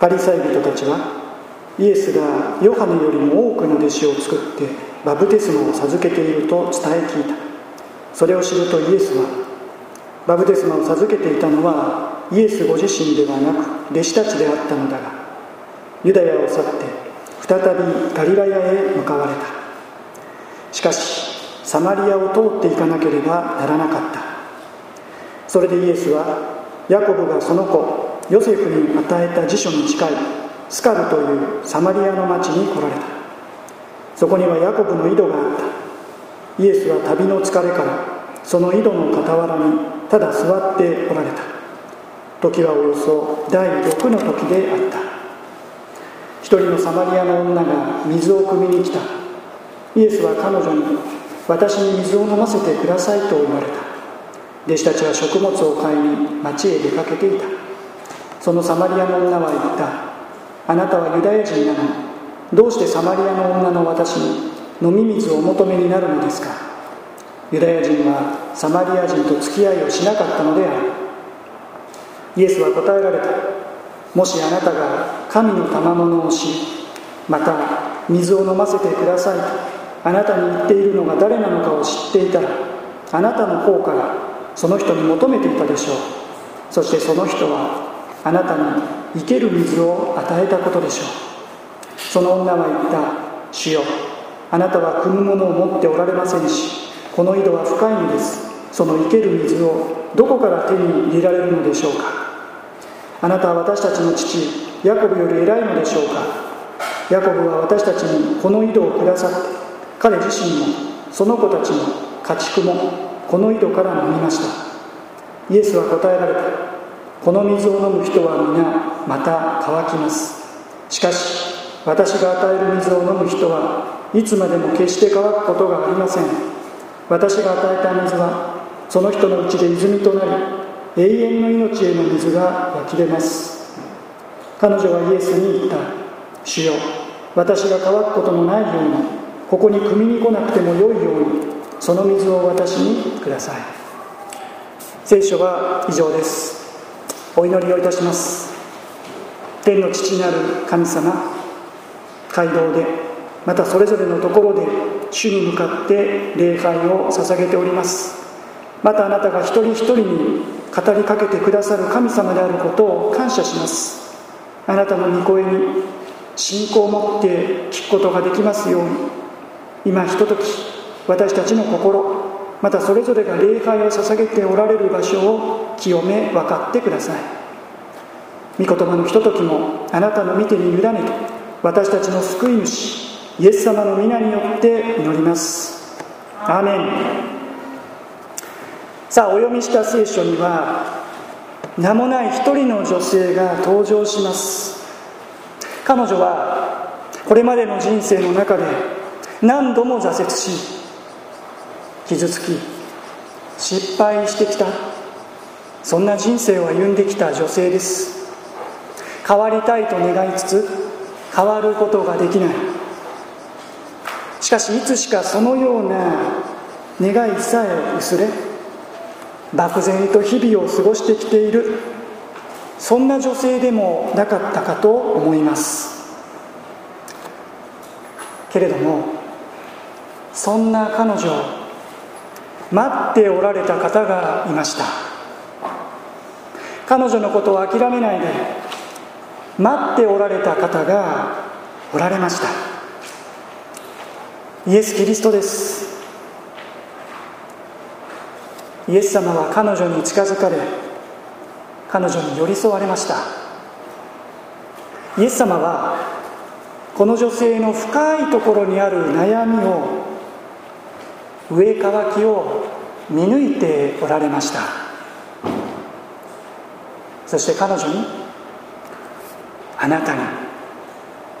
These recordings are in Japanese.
パリサイ人たちはイエスがヨハネよりも多くの弟子を作ってバプテスマを授けていると伝え聞いた。それを知るとイエスはバプテスマを授けていたのはイエスご自身ではなく弟子たちであったのだがユダヤを去って再びガリラヤへ向かわれた。しかしサマリアを通っていかなければならなかった。それでイエスはヤコブがその子ヨセフに与えた辞書に近いスカルというサマリアの町に来られた。そこにはヤコブの井戸があった。イエスは旅の疲れからその井戸の傍らにただ座っておられた。時はおよそ第6の時であった。一人のサマリアの女が水を汲みに来た。イエスは彼女に私に水を飲ませてくださいと言われた。弟子たちは食物を買いに町へ出かけていた。そのサマリアの女は言った。あなたはユダヤ人なのにどうしてサマリアの女の私に飲み水をお求めになるのですか？ユダヤ人はサマリア人と付き合いをしなかったのである。イエスは答えられた。もしあなたが神の賜物を知りまた水を飲ませてくださいとあなたに言っているのが誰なのかを知っていたらあなたの方からその人に求めていたでしょう。そしてその人はあなたに生ける水を与えたことでしょう。その女は言った。主よあなたは汲むものを持っておられませんしこの井戸は深いのです。その生ける水をどこから手に入れられるのでしょうか。あなたは私たちの父ヤコブより偉いのでしょうか。ヤコブは私たちにこの井戸をくださって彼自身もその子たちも家畜もこの井戸から飲みました。イエスは答えられた。この水を飲む人は皆また乾きます。しかし私が与える水を飲む人はいつまでも決して乾くことがありません。私が与えた水はその人のうちで泉となり永遠の命への水が湧き出ます。彼女はイエスに言った。主よ私が乾くことのないようにここに汲みに来なくてもよいようにその水を私にください。聖書は以上です。お祈りをいたします。天の父なる神様街道でまたそれぞれのところで主に向かって礼拝を捧げております。またあなたが一人一人に語りかけてくださる神様であることを感謝します。あなたの御声に信仰を持って聞くことができますように今ひととき私たちの心またそれぞれが礼拝を捧げておられる場所を清め分かってください。御言葉のひとときもあなたの御手に委ねて私たちの救い主イエス様の皆によって祈ります。アーメン。さあお読みした聖書には名もない一人の女性が登場します。彼女はこれまでの人生の中で何度も挫折し傷つき失敗してきた。そんな人生を歩んできた女性です。変わりたいと願いつつ変わることができない。しかしいつしかそのような願いさえ薄れ漠然と日々を過ごしてきている。そんな女性でもなかったかと思います。けれどもそんな彼女待っておられた方がいました。彼女のことを諦めないで待っておられた方がおられました。イエス・キリストです。イエス様は彼女に近づかれ彼女に寄り添われました。イエス様はこの女性の深いところにある悩みを上乾きを見抜いておられました。そして彼女にあなたに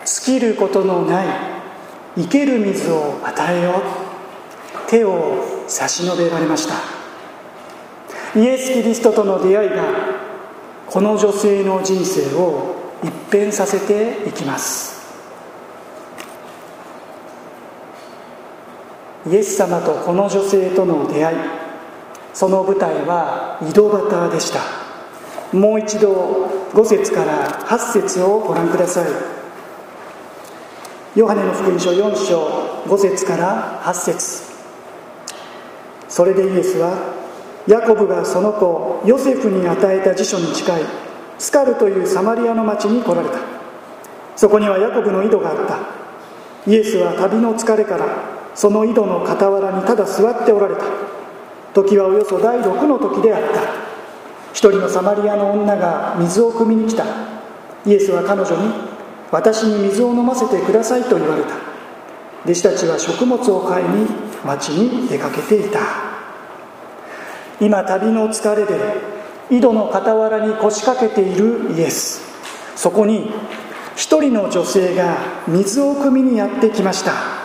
尽きることのない生ける水を与えよう手を差し伸べられました。イエス・キリストとの出会いがこの女性の人生を一変させていきます。イエス様とこの女性との出会いその舞台は井戸端でした。もう一度5節から8節をご覧ください。ヨハネの福音書4章5節から8節。それでイエスはヤコブがその子ヨセフに与えた辞書に近いスカルというサマリアの町に来られた。そこにはヤコブの井戸があった。イエスは旅の疲れからその井戸の傍らにただ座っておられた。時はおよそ第6の時であった。一人のサマリアの女が水を汲みに来た。イエスは彼女に「私に水を飲ませてください」と言われた。弟子たちは食物を買いに町に出かけていた。今旅の疲れで井戸の傍らに腰掛けているイエス。そこに一人の女性が水を汲みにやってきました。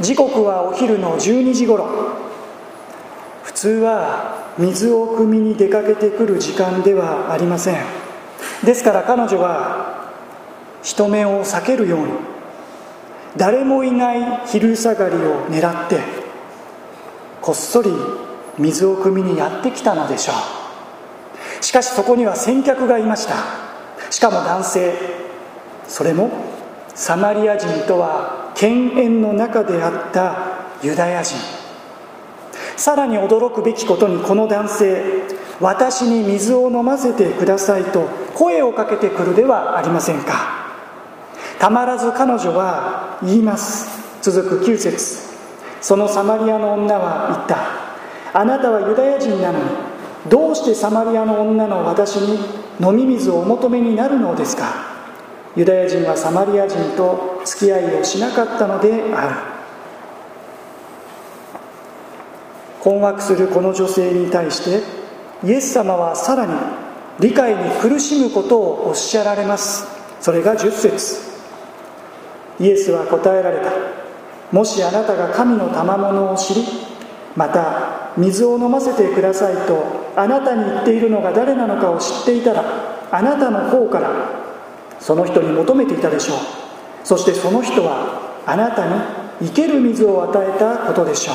時刻はお昼の12時頃。普通は水を汲みに出かけてくる時間ではありません。ですから彼女は人目を避けるように誰もいない昼下がりを狙ってこっそり水を汲みにやってきたのでしょう。しかしそこには先客がいました。しかも男性。それもサマリア人とは犬猿の中であったユダヤ人。さらに驚くべきことにこの男性私に水を飲ませてくださいと声をかけてくるではありませんか。たまらず彼女は言います。続く9節。そのサマリアの女は言った。あなたはユダヤ人なのにどうしてサマリアの女の私に飲み水をお求めになるのですか。ユダヤ人はサマリア人と付き合いをしなかったのである。困惑するこの女性に対してイエス様はさらに理解に苦しむことをおっしゃられます。それが10節。イエスは答えられた。もしあなたが神の賜物を知りまた水を飲ませてくださいとあなたに言っているのが誰なのかを知っていたらあなたの方からその人に求めていたでしょう。そしてその人はあなたに生ける水を与えたことでしょう。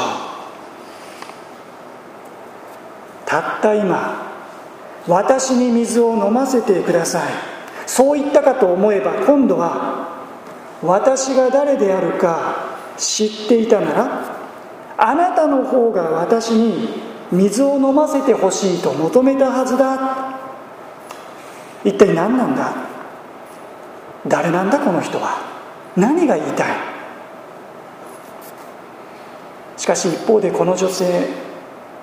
たった今私に水を飲ませてください。そう言ったかと思えば今度は私が誰であるか知っていたならあなたの方が私に水を飲ませてほしいと求めたはずだ。一体何なんだ？誰なんだこの人は？何が言いたい？しかし一方でこの女性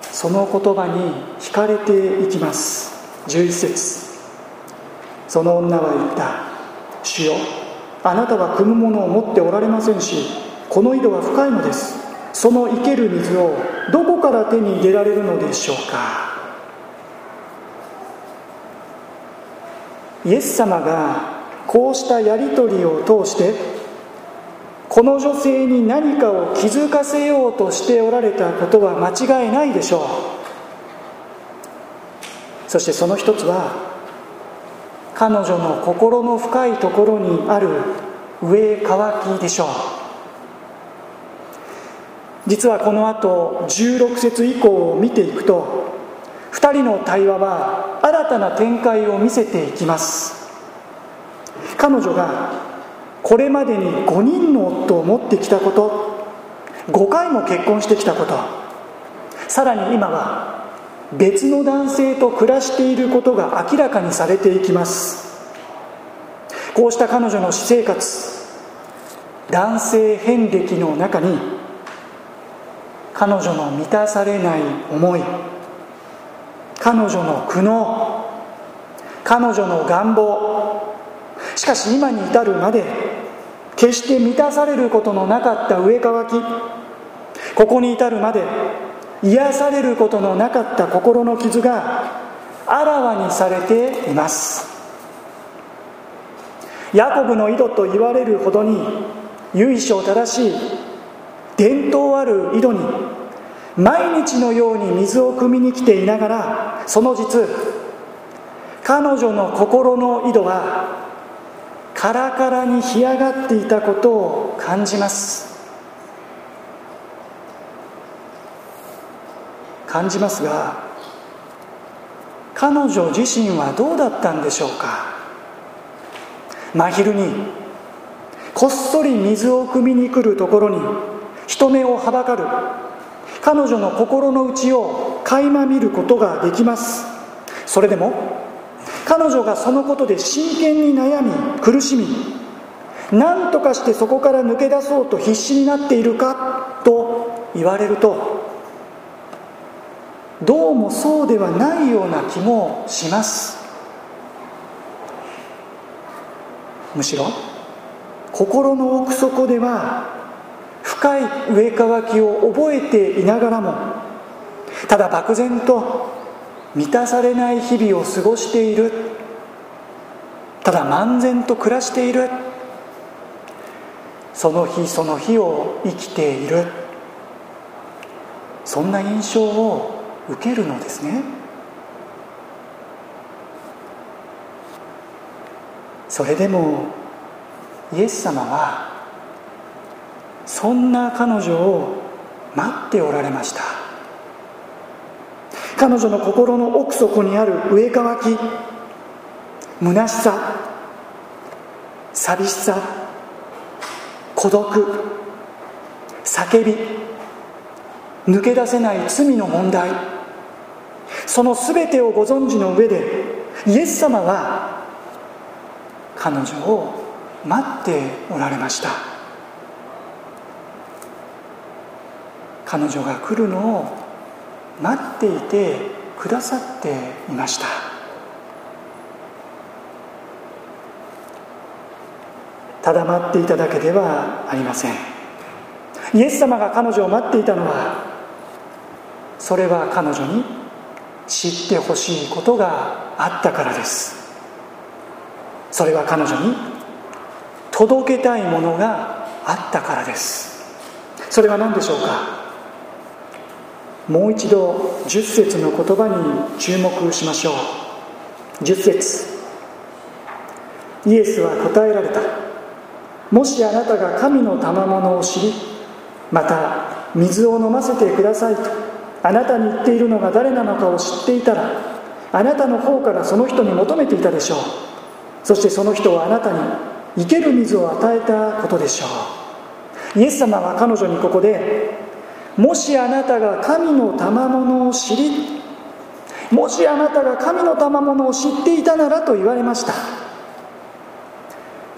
その言葉に惹かれていきます。11節。その女は言った「主よあなたは汲むものを持っておられませんしこの井戸は深いのです。その生ける水をどこから手に入れられるのでしょうか」イエス様がこうしたやり取りを通してこの女性に何かを気づかせようとしておられたことは間違いないでしょう。そしてその一つは彼女の心の深いところにある上乾きでしょう。実はこの後16節以降を見ていくと2人の対話は新たな展開を見せていきます。彼女がこれまでに5人の夫を持ってきたこと5回も結婚してきたことさらに今は別の男性と暮らしていることが明らかにされていきます。こうした彼女の私生活男性遍歴の中に彼女の満たされない思い彼女の苦悩彼女の願望しかし今に至るまで決して満たされることのなかった上乾きここに至るまで癒されることのなかった心の傷があらわにされています。ヤコブの井戸と言われるほどに由緒正しい伝統ある井戸に毎日のように水を汲みに来ていながらその実彼女の心の井戸はカラカラに干上がっていたことを感じます。感じますが彼女自身はどうだったんでしょうか？真昼にこっそり水を汲みに来るところに人目をはばかる彼女の心の内を垣間見ることができます。それでも彼女がそのことで真剣に悩み苦しみ何とかしてそこから抜け出そうと必死になっているかと言われるとどうもそうではないような気もします。むしろ心の奥底では深い上乾きを覚えていながらもただ漠然と満たされない日々を過ごしている。ただ漫然と暮らしている。その日その日を生きている。そんな印象を受けるのですね。それでもイエス様はそんな彼女を待っておられました。彼女の心の奥底にある上乾き虚しさ寂しさ孤独叫び抜け出せない罪の問題その全てをご存知の上でイエス様は彼女を待っておられました。彼女が来るのを待っていてくださっていました。ただ待っていただけではありません。イエス様が彼女を待っていたのはそれは彼女に知ってほしいことがあったからです。それは彼女に届けたいものがあったからです。それは何でしょうか？もう一度10節の言葉に注目しましょう。10節。イエスは答えられた。もしあなたが神の賜物を知りまた水を飲ませてくださいとあなたに言っているのが誰なのかを知っていたらあなたの方からその人に求めていたでしょう。そしてその人はあなたに生ける水を与えたことでしょう。イエス様は彼女にここでもしあなたが神の賜物を知りもしあなたが神の賜物を知っていたならと言われました。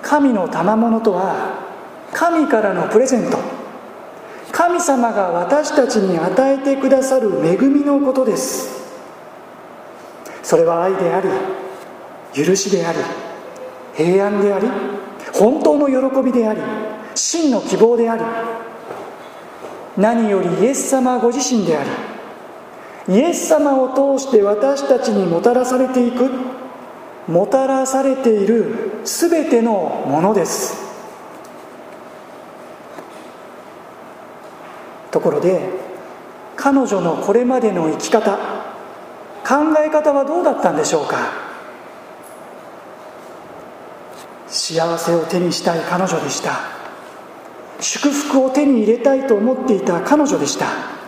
神の賜物とは神からのプレゼント。神様が私たちに与えてくださる恵みのことです。それは愛であり許しであり平安であり本当の喜びであり真の希望であり何よりイエス様ご自身でありイエス様を通して私たちにもたらされていくもたらされている全てのものです。ところで彼女のこれまでの生き方考え方はどうだったんでしょうか？幸せを手にしたい彼女でした。祝福を手に入れたいと思っていた彼女でした。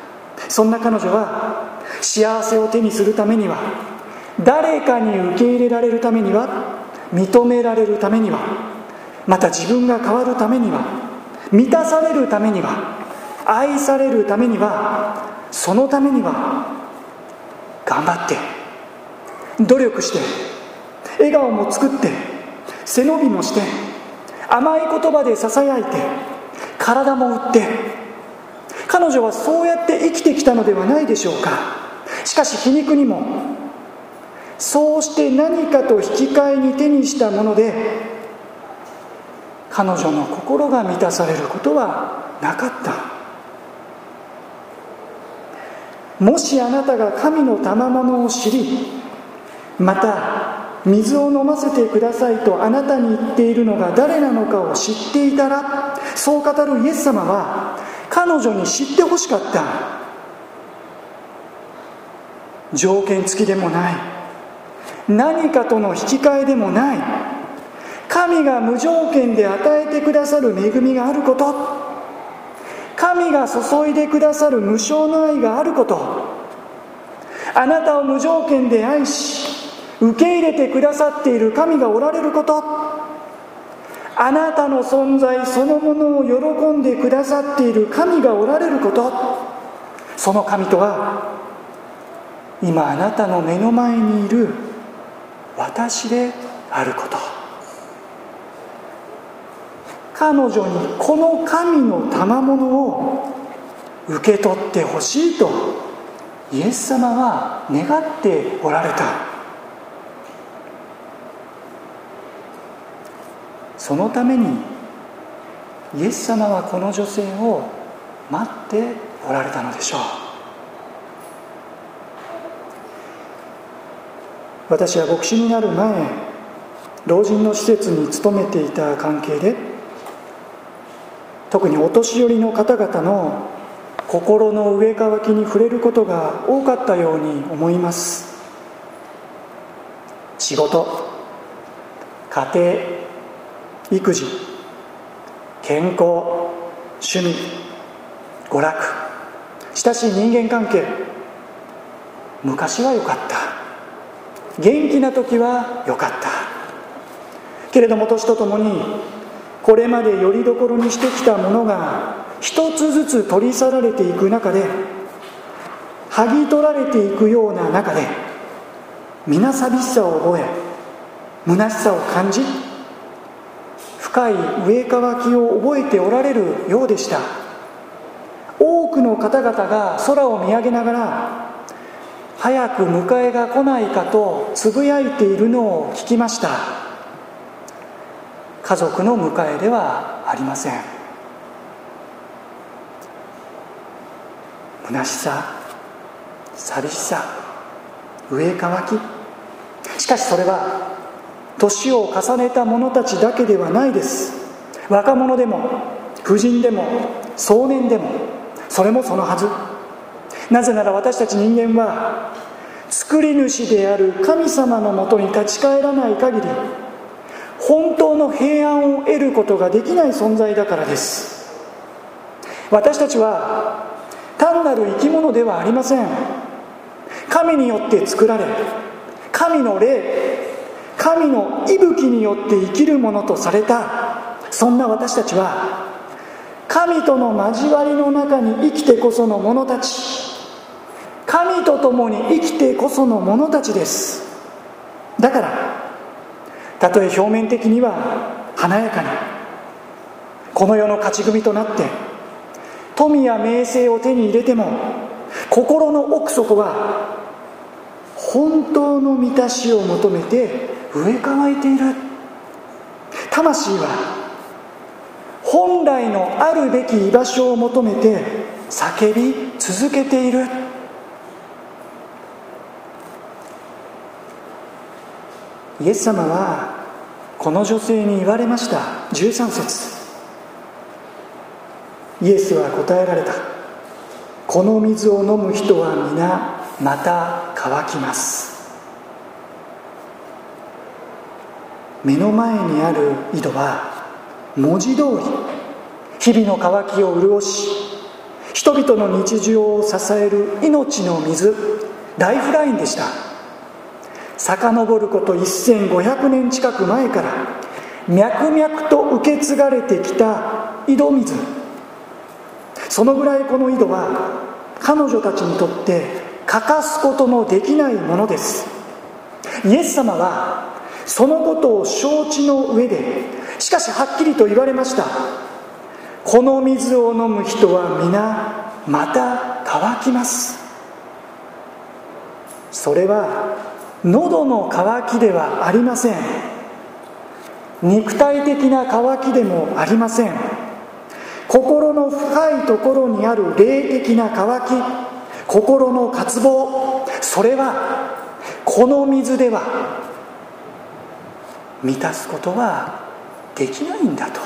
そんな彼女は幸せを手にするためには誰かに受け入れられるためには認められるためにはまた自分が変わるためには満たされるためには愛されるためにはそのためには頑張って努力して笑顔も作って背伸びもして甘い言葉でささやいて体も売って彼女はそうやって生きてきたのではないでしょうか。しかし皮肉にもそうして何かと引き換えに手にしたもので彼女の心が満たされることはなかった。もしあなたが神の賜物を知りまた水を飲ませてくださいとあなたに言っているのが誰なのかを知っていたらそう語るイエス様は彼女に知ってほしかった。条件付きでもない。何かとの引き換えでもない。神が無条件で与えてくださる恵みがあること。神が注いでくださる無償の愛があること。あなたを無条件で愛し受け入れてくださっている神がおられること。あなたの存在そのものを喜んでくださっている神がおられること。その神とは今あなたの目の前にいる私であること。彼女にこの神の賜物を受け取ってほしいとイエス様は願っておられた。そのためにイエス様はこの女性を待っておられたのでしょう。私は牧師になる前老人の施設に勤めていた関係で特にお年寄りの方々の心の上乾きに触れることが多かったように思います。仕事家庭育児健康趣味娯楽。親しい人間関係。昔は良かった。元気な時は良かった。けれども年とともにこれまでよりどころにしてきたものが一つずつ取り去られていく中で剥ぎ取られていくような中で皆寂しさを覚え虚しさを感じ深い上乾きを覚えておられるようでした。多くの方々が空を見上げながら早く迎えが来ないかとつぶやいているのを聞きました。家族の迎えではありません。虚しさ寂しさ上乾き。しかしそれは年を重ねた者たちだけではないです。若者でも婦人でも壮年でもそれもそのはず。なぜなら私たち人間は作り主である神様のもとに立ち返らない限り本当の平安を得ることができない存在だからです。私たちは単なる生き物ではありません。神によって作られ神の霊神の息吹によって生きるものとされた。そんな私たちは神との交わりの中に生きてこその者たち。神と共に生きてこその者たちです。だからたとえ表面的には華やかにこの世の勝ち組となって富や名声を手に入れても心の奥底は本当の満たしを求めて植え替えている魂は本来のあるべき居場所を求めて叫び続けているイエス様はこの女性に言われました13節イエスは答えられたこの水を飲む人は皆また乾きます目の前にある井戸は文字通り日々の渇きを潤し人々の日常を支える命の水ライフラインでした。遡ること1500年近く前から脈々と受け継がれてきた井戸水。そのぐらいこの井戸は彼女たちにとって欠かすことのできないものです。イエス様はそのことを承知の上でしかしはっきりと言われました。この水を飲む人は皆また乾きます。それは喉の渇きではありません。肉体的な渇きでもありません。心の深いところにある霊的な渇き心の渇望。それはこの水では満たすことはできないんだと。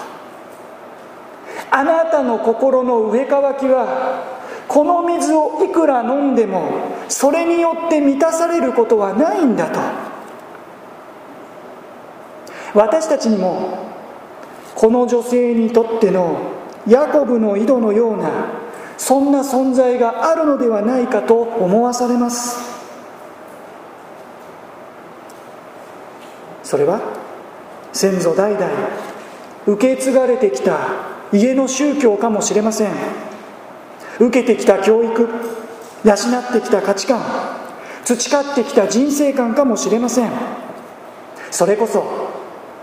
あなたの心の上乾きはこの水をいくら飲んでもそれによって満たされることはないんだと。私たちにもこの女性にとってのヤコブの井戸のようなそんな存在があるのではないかと思わされます。それは先祖代々受け継がれてきた家の宗教かもしれません。受けてきた教育養ってきた価値観培ってきた人生観かもしれません。それこそ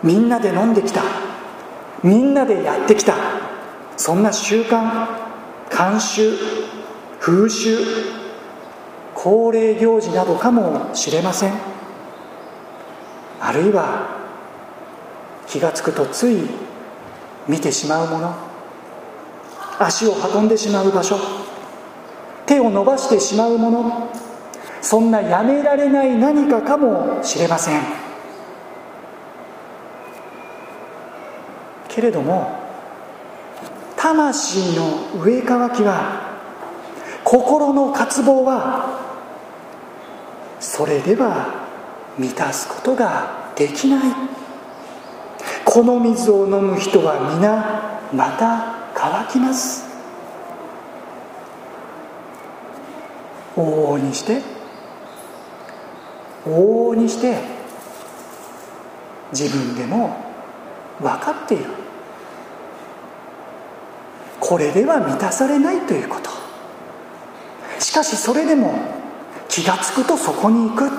みんなで飲んできたみんなでやってきたそんな習慣慣習風習恒例行事などかもしれません。あるいは気が付くとつい見てしまうもの。足を運んでしまう場所。手を伸ばしてしまうもの。そんなやめられない何かかもしれません。けれども魂の上乾きは心の渇望はそれでは満たすことができない。この水を飲む人は皆また乾きます。往々にして往々にして自分でも分かっている。これでは満たされないということ。しかしそれでも気が付くとそこに行く。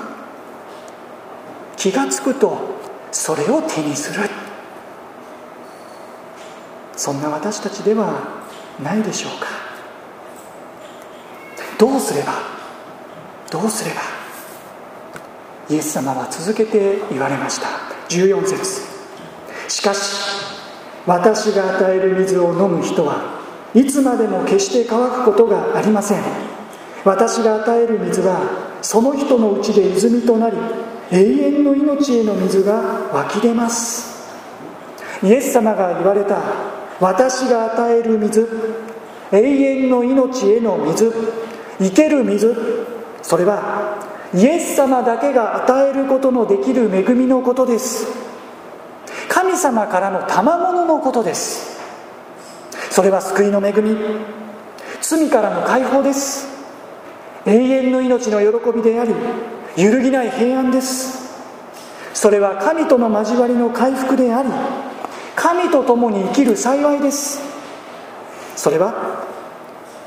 気が付くとそれを手にする。そんな私たちではないでしょうか。どうすればどうすればイエス様は続けて言われました。14節。しかし私が与える水を飲む人はいつまでも決して乾くことがありません。私が与える水はその人のうちで泉となり永遠の命への水が湧き出ます。イエス様が言われた私が与える水永遠の命への水生ける水それはイエス様だけが与えることのできる恵みのことです。神様からの賜物のことです。それは救いの恵み。罪からの解放です。永遠の命の喜びであり揺るぎない平安です。それは神との交わりの回復であり神と共に生きる幸いです。それは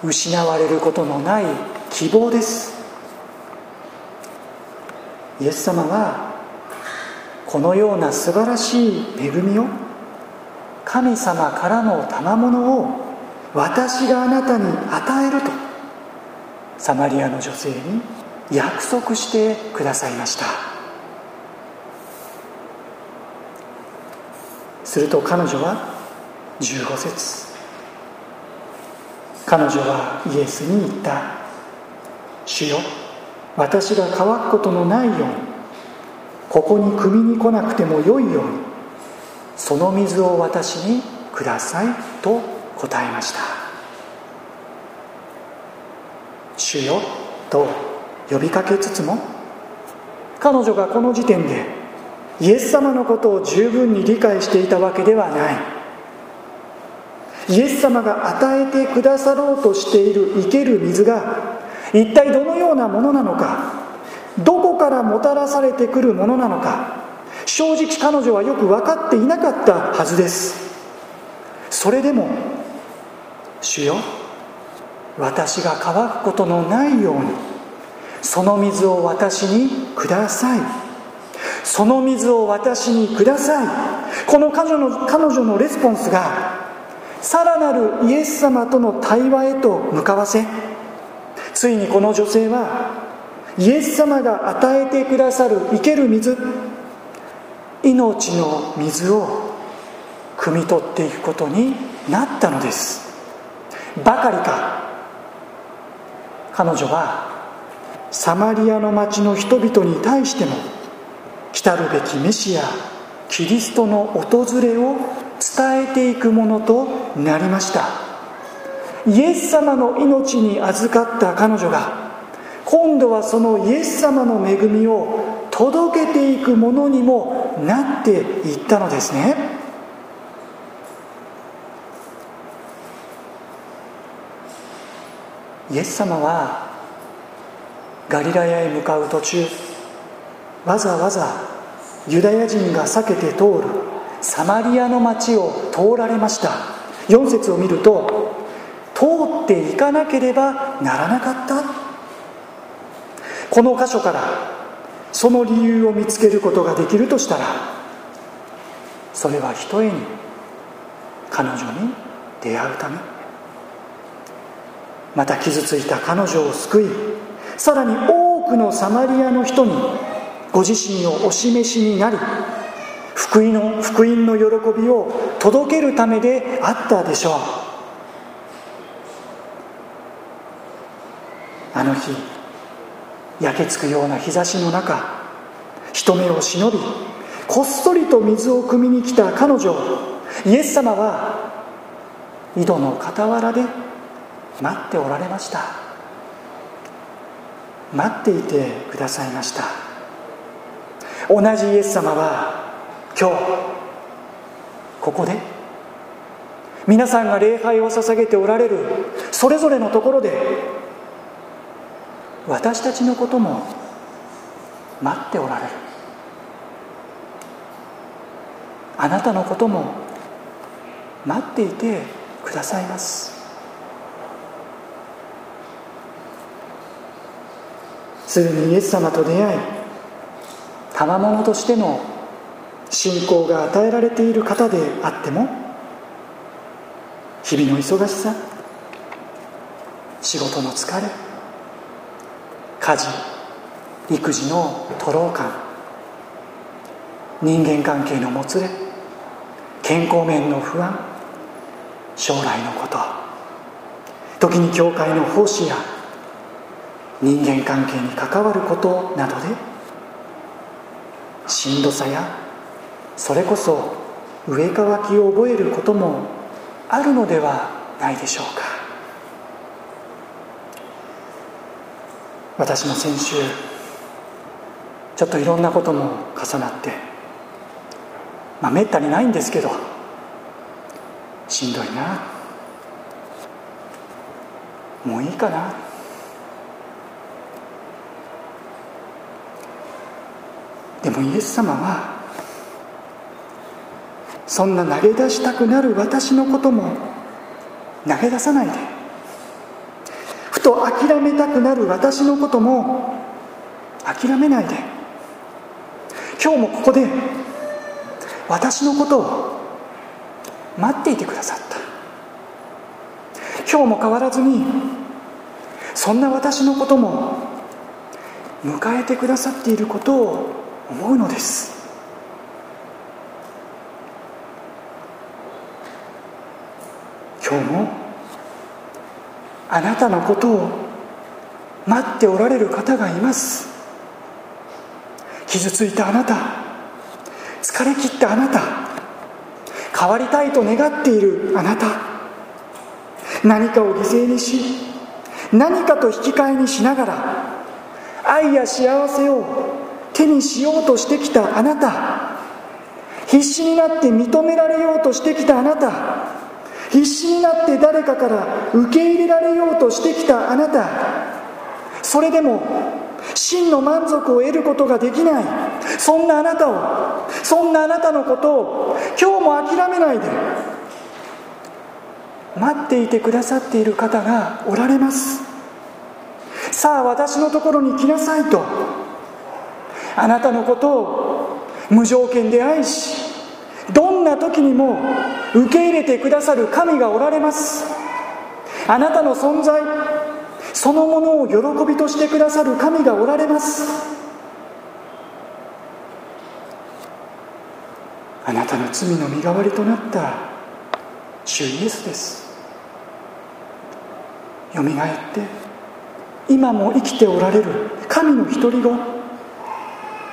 失われることのない希望です。イエス様はこのような素晴らしい恵みを神様からの賜物を私があなたに与えるとサマリアの女性に約束してくださいました。すると彼女は15節。彼女はイエスに言った「主よ私が乾くことのないようにここに汲みに来なくてもよいようにその水を私にください」と答えました「主よ」と呼びかけつつも彼女がこの時点でイエス様のことを十分に理解していたわけではない。イエス様が与えてくださろうとしている生ける水が一体どのようなものなのかどこからもたらされてくるものなのか正直彼女はよく分かっていなかったはずです。それでも「主よ私が乾くことのないようにその水を私にください」その水を私にください。この彼女の彼女のレスポンスがさらなるイエス様との対話へと向かわせついにこの女性はイエス様が与えてくださる生ける水命の水を汲み取っていくことになったのです。ばかりか。彼女はサマリアの町の人々に対しても来るべきメシアキリストの訪れを伝えていくものとなりました。イエス様の命に預かった彼女が今度はそのイエス様の恵みを届けていくものにもなっていったのですね。イエス様はガリラヤへ向かう途中わざわざユダヤ人が避けて通るサマリアの町を通られました。4節を見ると通っていかなければならなかった。この箇所からその理由を見つけることができるとしたらそれはひとえに彼女に出会うため。また傷ついた彼女を救いさらに多くのサマリアの人にご自身をお示しになり福音の福音の喜びを届けるためであったでしょう。あの日焼けつくような日差しの中人目を忍びこっそりと水を汲みに来た彼女イエス様は井戸の傍らで待っておられました。待っていてくださいました。同じイエス様は今日ここで皆さんが礼拝を捧げておられるそれぞれのところで私たちのことも待っておられる。あなたのことも待っていてくださいます。すでにイエス様と出会い賜物としての信仰が与えられている方であっても日々の忙しさ仕事の疲れ家事育児の徒労感人間関係のもつれ健康面の不安将来のこと時に教会の奉仕や人間関係に関わることなどでしんどさやそれこそ上乾きを覚えることもあるのではないでしょうか。私も先週ちょっといろんなことも重なってまあめったにないんですけどしんどいな。もういいかな。でもイエス様はそんな投げ出したくなる私のことも投げ出さないでふと諦めたくなる私のことも諦めないで今日もここで私のことを待っていてくださった。今日も変わらずにそんな私のことも迎えてくださっていることを思うのです。今日もあなたのことを待っておられる方がいます。傷ついたあなた疲れ切ったあなた変わりたいと願っているあなた何かを犠牲にし何かと引き換えにしながら愛や幸せを手にしようとしてきたあなた。必死になって認められようとしてきたあなた。必死になって誰かから受け入れられようとしてきたあなた。それでも真の満足を得ることができない。そんなあなたをそんなあなたのことを今日も諦めないで待っていてくださっている方がおられます。さあ私のところに来なさいと。あなたのことを無条件で愛しどんな時にも受け入れてくださる神がおられます。あなたの存在そのものを喜びとしてくださる神がおられます。あなたの罪の身代わりとなった主イエスです。よみがえって今も生きておられる神の独り子。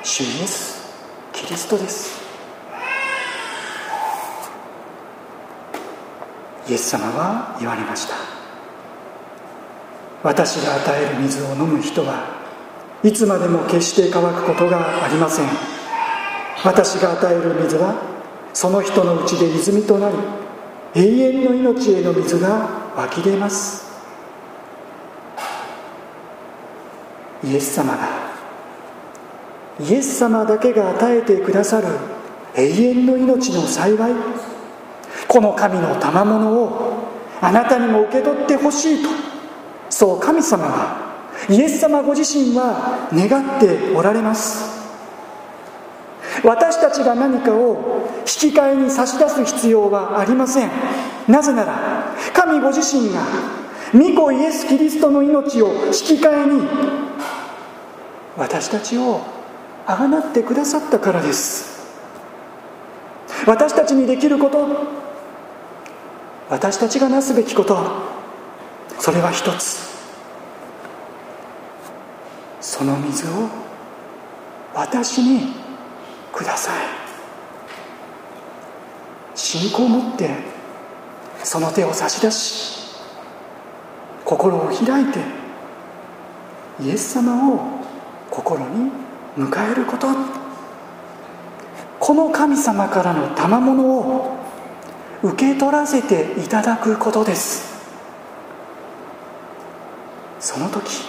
主イエスキリストです。イエス様は言われました。私が与える水を飲む人はいつまでも決して乾くことがありません。私が与える水はその人のうちで泉となり永遠の命への水が湧き出ます。イエス様がイエス様だけが与えてくださる永遠の命の幸い。この神の賜物をあなたにも受け取ってほしいと。そう神様はイエス様ご自身は願っておられます。私たちが何かを引き換えに差し出す必要はありません。なぜなら神ご自身が御子イエス・キリストの命を引き換えに私たちをあがなってくださったからです。私たちにできること私たちがなすべきことそれは一つ。その水を私にください。信仰を持ってその手を差し出し心を開いてイエス様を心に迎えること。この神様からの賜物を受け取らせていただくことです。その時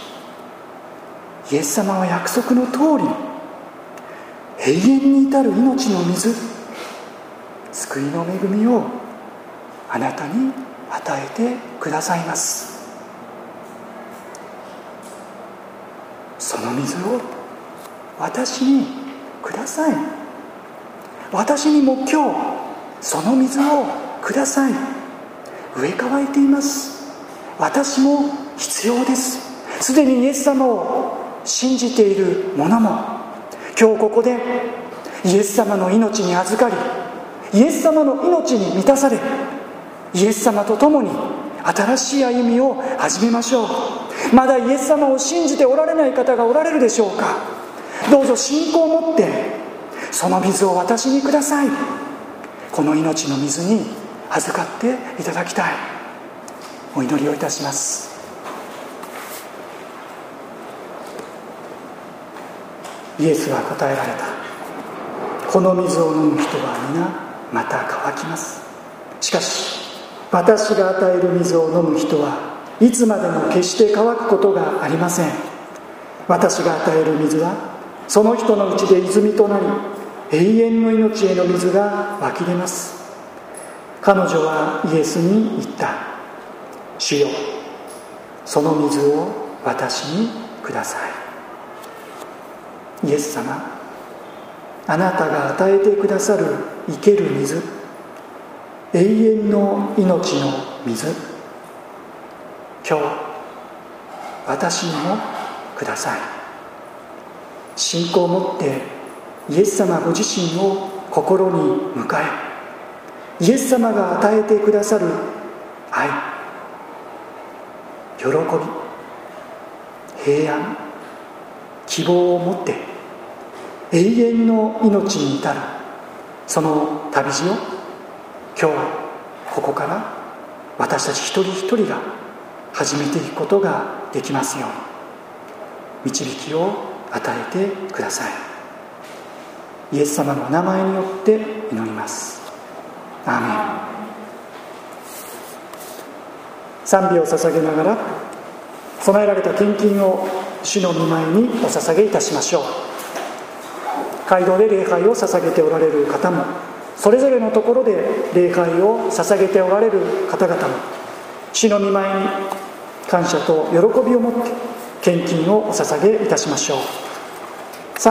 イエス様は約束の通り永遠に至る命の水救いの恵みをあなたに与えてくださいます。その水を私にください。私にも今日その水をください。植え替えています。私も必要です。すでにイエス様を信じている者も。今日ここでイエス様の命に預かりイエス様の命に満たされイエス様と共に新しい歩みを始めましょう。まだイエス様を信じておられない方がおられるでしょうか。どうぞ信仰を持ってその水を私にください。この命の水に預かっていただきたい。お祈りをいたします。イエスは答えられた。この水を飲む人は皆また乾きます。しかし私が与える水を飲む人はいつまでも決して乾くことがありません。私が与える水はその人のうちで泉となり永遠の命への水が湧き出ます。彼女はイエスに言った。主よその水を私にください。イエス様あなたが与えてくださる生ける水永遠の命の水今日私にもください。信仰を持ってイエス様ご自身を心に迎えイエス様が与えてくださる愛喜び平安希望を持って永遠の命に至るその旅路を今日ここから私たち一人一人が始めていくことができますように導きを与えてください。イエス様のお名前によって祈ります。アーメン。賛美を捧げながら備えられた献金を主の御前にお捧げいたしましょう。街道で礼拝を捧げておられる方もそれぞれのところで礼拝を捧げておられる方々も主の御前に感謝と喜びを持って献金をお捧げいたしましょう。